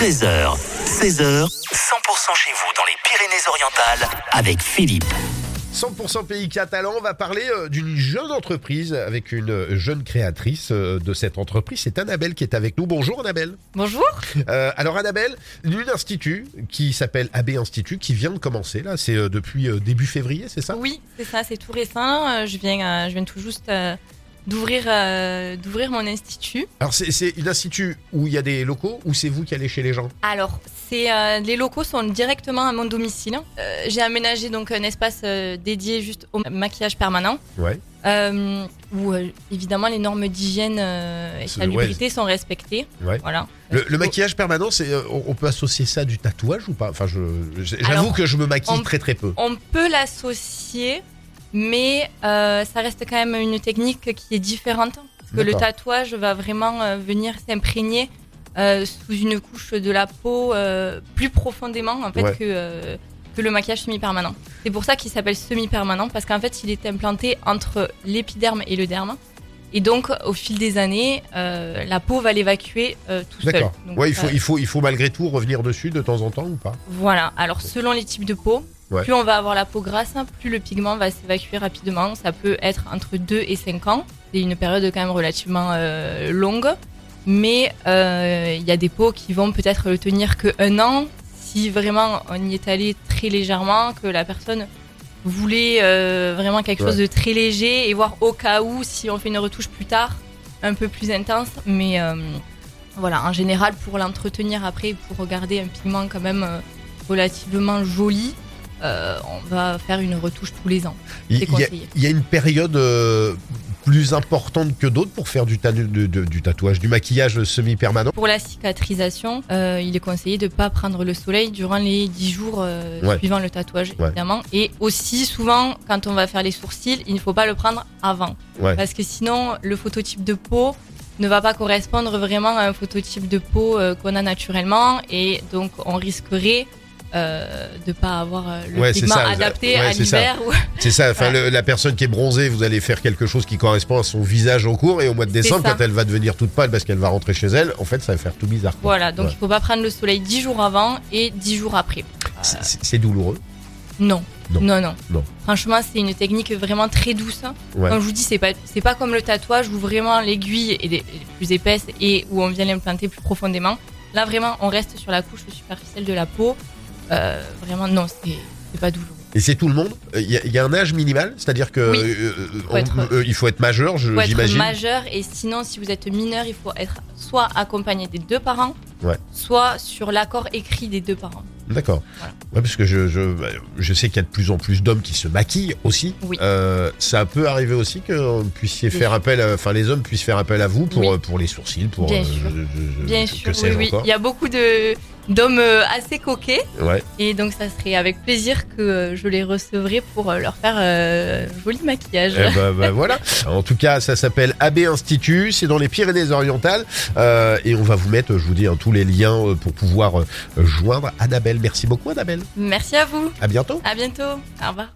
13h, 16h, 100% chez vous dans les Pyrénées-Orientales avec Philippe. 100% pays catalan, on va parler euh, d'une jeune entreprise avec une jeune créatrice euh, de cette entreprise. C'est Annabelle qui est avec nous. Bonjour Annabelle. Bonjour. Euh, alors Annabelle, d'une institut qui s'appelle AB Institut qui vient de commencer là, c'est depuis début février, c'est ça? Oui, c'est ça, c'est tout récent. Je viens, je viens tout juste euh, d'ouvrir, euh, d'ouvrir mon institut. Alors c'est c'est une institut où il y a des locaux ou c'est vous qui allez chez les gens? Alors, c'est, euh, les locaux sont directement à mon domicile. Euh, J'ai aménagé donc un espace dédié juste au maquillage permanent, Ouais. où évidemment les normes d'hygiène et salubrité sont respectées. Ouais. Voilà. Le, le maquillage permanent, c'est on peut associer ça à du tatouage ou pas? Enfin, je j'avoue que je me maquille on- très très peu. On peut l'associer, mais euh, ça reste quand même une technique qui est différente. Parce que le tatouage va vraiment euh, venir s'imprégner euh, sous une couche de la peau plus profondément en fait Ouais. que, que le maquillage semi-permanent. C'est pour ça qu'il s'appelle semi-permanent, parce qu'en fait il est implanté entre l'épiderme et le derme. Et donc au fil des années, euh, la peau va l'évacuer euh, tout seul. D'accord. Ouais, il faut euh, il faut il faut malgré tout revenir dessus de temps en temps ou pas? Voilà, alors selon les types de peau, Ouais. plus on va avoir la peau grasse, plus le pigment va s'évacuer rapidement. Ça peut être entre 2 et 5 ans. C'est une période quand même relativement euh, longue. Mais euh, il y a des peaux qui vont peut-être le tenir que un an si vraiment on y est allé très légèrement, que la personne voulait euh, vraiment quelque chose de très léger et voir au cas où si on fait une retouche plus tard un peu plus intense. Mais voilà, en général pour l'entretenir après, pour garder un pigment quand même relativement joli, euh, on va faire une retouche tous les ans. Il y, a- y une période euh, plus importante que d'autres pour faire du, ta- de- de- du tatouage, du maquillage semi-permanent? Pour la cicatrisation, euh, il est conseillé de ne pas prendre le soleil durant les 10 jours euh, Ouais. suivant le tatouage, Ouais. évidemment. Et aussi, souvent, quand on va faire les sourcils, il ne faut pas le prendre avant. Ouais. Parce que sinon, le phototype de peau ne va pas correspondre vraiment à un phototype de peau euh, qu'on a naturellement. Et donc, on risquerait euh, de ne pas avoir euh, le Ouais, pigment ça, adapté ouais, à c'est ça. l'hiver. ou- C'est ça, enfin, le- la personne qui est bronzée, vous allez faire quelque chose qui correspond à son visage en cours, et au mois de décembre, quand elle va devenir toute pâle parce qu'elle va rentrer chez elle, en fait, ça va faire tout bizarre. quoi. Voilà, donc il faut pas prendre le soleil 10 jours avant et 10 jours après. C'est- douloureux. Non. Non. Non, non. Non. Franchement, c'est une technique vraiment très douce. Ouais. Comme je vous dis, c'est pas, c'est pas comme le tatouage où vraiment l'aiguille est plus épaisse et où on vient l'implanter plus profondément. Là, vraiment, on reste sur la couche superficielle de la peau. Euh, vraiment, non, c'est, pas douloureux. Et c'est tout le monde? Il y, a- il y a un âge minimal, c'est-à-dire que Oui. euh, Faut être- euh, il faut être majeur, je- Il faut être j'imagine. majeur et sinon, si vous êtes mineur, il faut être soit accompagné des deux parents, Ouais. soit sur l'accord écrit des deux parents. D'accord. Voilà. Ouais, parce que je, je, je sais qu'il y a de plus en plus d'hommes qui se maquillent aussi. Oui. Euh, ça peut arriver aussi que vous puissiez faire appel, à- enfin les hommes puissent faire appel à vous pour, Oui. euh, pour les sourcils, pour Bien euh, sûr. je- Bien sûr, oui. Il y a beaucoup de, d'hommes euh, assez coquets. Ouais. Et donc, ça serait avec plaisir que euh, je les recevrai pour euh, leur faire euh, joli maquillage. Eh ben, ben, voilà. En tout cas, ça s'appelle AB Institut. C'est dans les Pyrénées-Orientales. Euh, et on va vous mettre, je vous dis, hein, tous les liens pour pouvoir joindre Annabelle. Merci beaucoup, Annabelle. Merci à vous. À bientôt. À bientôt. Au revoir.